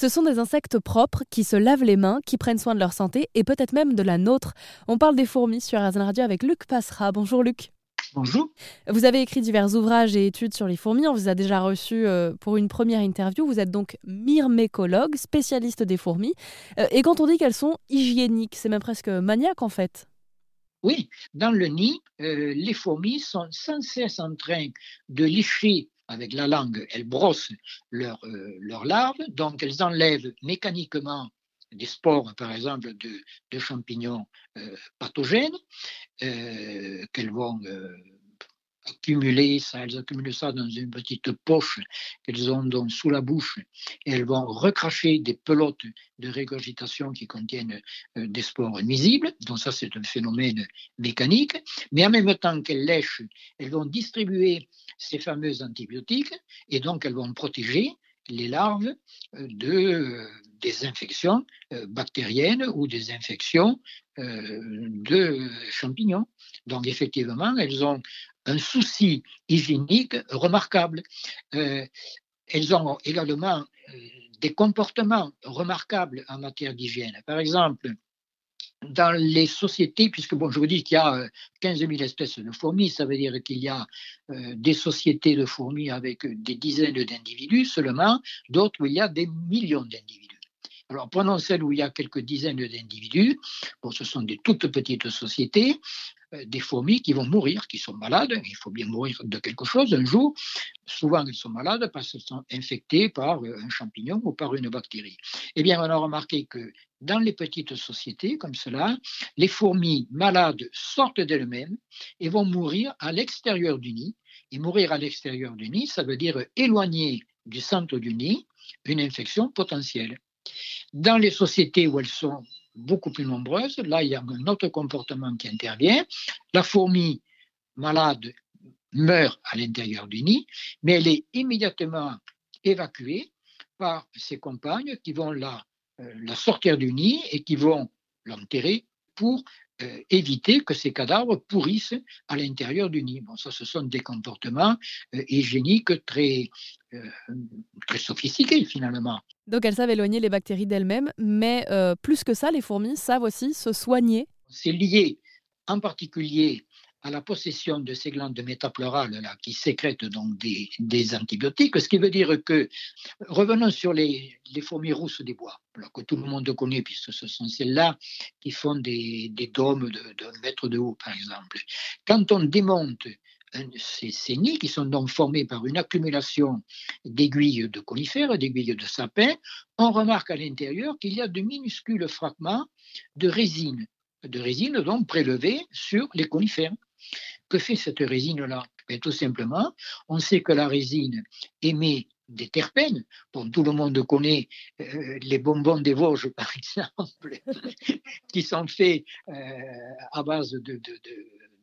Ce sont des insectes propres qui se lavent les mains, qui prennent soin de leur santé et peut-être même de la nôtre. On parle des fourmis sur RZN Radio avec Luc Passera. Bonjour Luc. Bonjour. Vous avez écrit divers ouvrages et études sur les fourmis. On vous a déjà reçu euh, pour une première interview. Vous êtes donc myrmécologue, spécialiste des fourmis. Euh, et quand on dit qu'elles sont hygiéniques, c'est même presque maniaque en fait. Oui, dans le nid, euh, les fourmis sont sans cesse en train de licher avec la langue, elles brossent leurs larves, donc elles enlèvent mécaniquement des spores, par exemple, de, champignons euh, pathogènes, euh, qu'elles vont euh, ça, elles accumulent ça dans une petite poche qu'elles ont sous la bouche et elles vont recracher des pelotes de régurgitation qui contiennent des spores nuisibles. Donc ça, c'est un phénomène mécanique. Mais en même temps qu'elles lèchent, elles vont distribuer ces fameux antibiotiques et donc elles vont protéger les larves de des infections euh, bactériennes ou des infections euh, de champignons. Donc effectivement, elles ont un souci hygiénique remarquable. Euh, elles ont également des comportements remarquables en matière d'hygiène. Par exemple, dans les sociétés, puisque bon, je vous dis qu'il y a 15 000 espèces de fourmis, ça veut dire qu'il y a des sociétés de fourmis avec des dizaines d'individus seulement, d'autres où il y a des millions d'individus. Alors prenons celle où il y a quelques dizaines d'individus. Bon, ce sont des toutes petites sociétés, euh, des fourmis qui vont mourir, qui sont malades. Il faut bien mourir de quelque chose un jour. Souvent, elles sont malades parce qu'elles sont infectées par euh, un champignon ou par une bactérie. Eh bien, on a remarqué que dans les petites sociétés comme cela, les fourmis malades sortent d'elles-mêmes et vont mourir à l'extérieur du nid. Et mourir à l'extérieur du nid, ça veut dire éloigner du centre du nid une infection potentielle. Dans les sociétés où elles sont beaucoup plus nombreuses, là, il y a un autre comportement qui intervient. La fourmi malade meurt à l'intérieur du nid, mais elle est immédiatement évacuée par ses compagnes qui vont la, euh, sortir du nid et qui vont l'enterrer pour euh, éviter que ces cadavres pourrissent à l'intérieur du nid. Bon, ça, ce sont des comportements euh, hygiéniques très, euh, très sophistiqués finalement. Donc elles savent éloigner les bactéries d'elles-mêmes, mais plus que ça, les fourmis savent aussi se soigner. C'est lié en particulier à la possession de ces glandes métapleurales là, qui sécrètent donc des, antibiotiques, ce qui veut dire que, revenons sur les, fourmis rousses des bois, que tout le monde connaît, puisque ce sont celles-là qui font des, dômes de, de mètre de haut, par exemple. Quand on démonte ces, ces, nids qui sont donc formés par une accumulation d'aiguilles de conifères, d'aiguilles de sapin, on remarque à l'intérieur qu'il y a de minuscules fragments de résine, de résine donc prélevée sur les conifères. Que fait cette résine-là? Ben, Tout simplement, on sait que la résine émet des terpènes. Bon, tout le monde connaît euh, les bonbons des Vosges, par exemple, qui sont faits euh, à base de,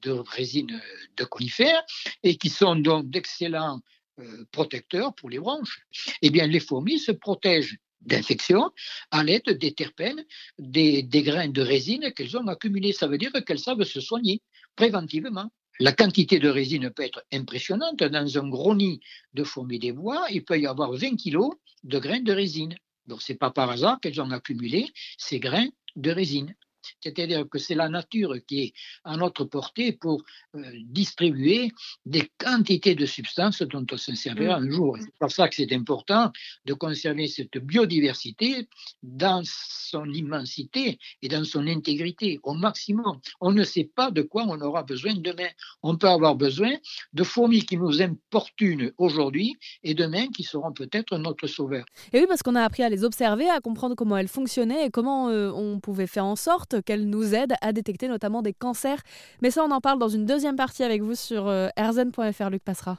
de, résine de conifères et qui sont donc d'excellents euh, protecteurs pour les branches. Eh bien, les fourmis se protègent d'infections à l'aide des terpènes, des grains de résine qu'elles ont accumulés. Ça veut dire qu'elles savent se soigner préventivement. La quantité de résine peut être impressionnante. Dans un gros nid de fourmis des bois, il peut y avoir 20 kg de grains de résine. Donc, ce n'est pas par hasard qu'elles ont accumulé ces grains de résine. C'est-à-dire que c'est la nature qui est à notre portée pour euh, distribuer des quantités de substances dont on se servira mm. un jour. C'est pour ça que c'est important de conserver cette biodiversité dans son immensité et dans son intégrité au maximum. On ne sait pas de quoi on aura besoin demain. On peut avoir besoin de fourmis qui nous importunent aujourd'hui et demain qui seront peut-être notre sauveur. Et oui, parce qu'on a appris à les observer, à comprendre comment elles fonctionnaient et comment euh, on pouvait faire en sorte qu'elle nous aide à détecter notamment des cancers. Mais ça, on en parle dans une deuxième partie avec vous sur euh, rzn.fr. Luc Passera.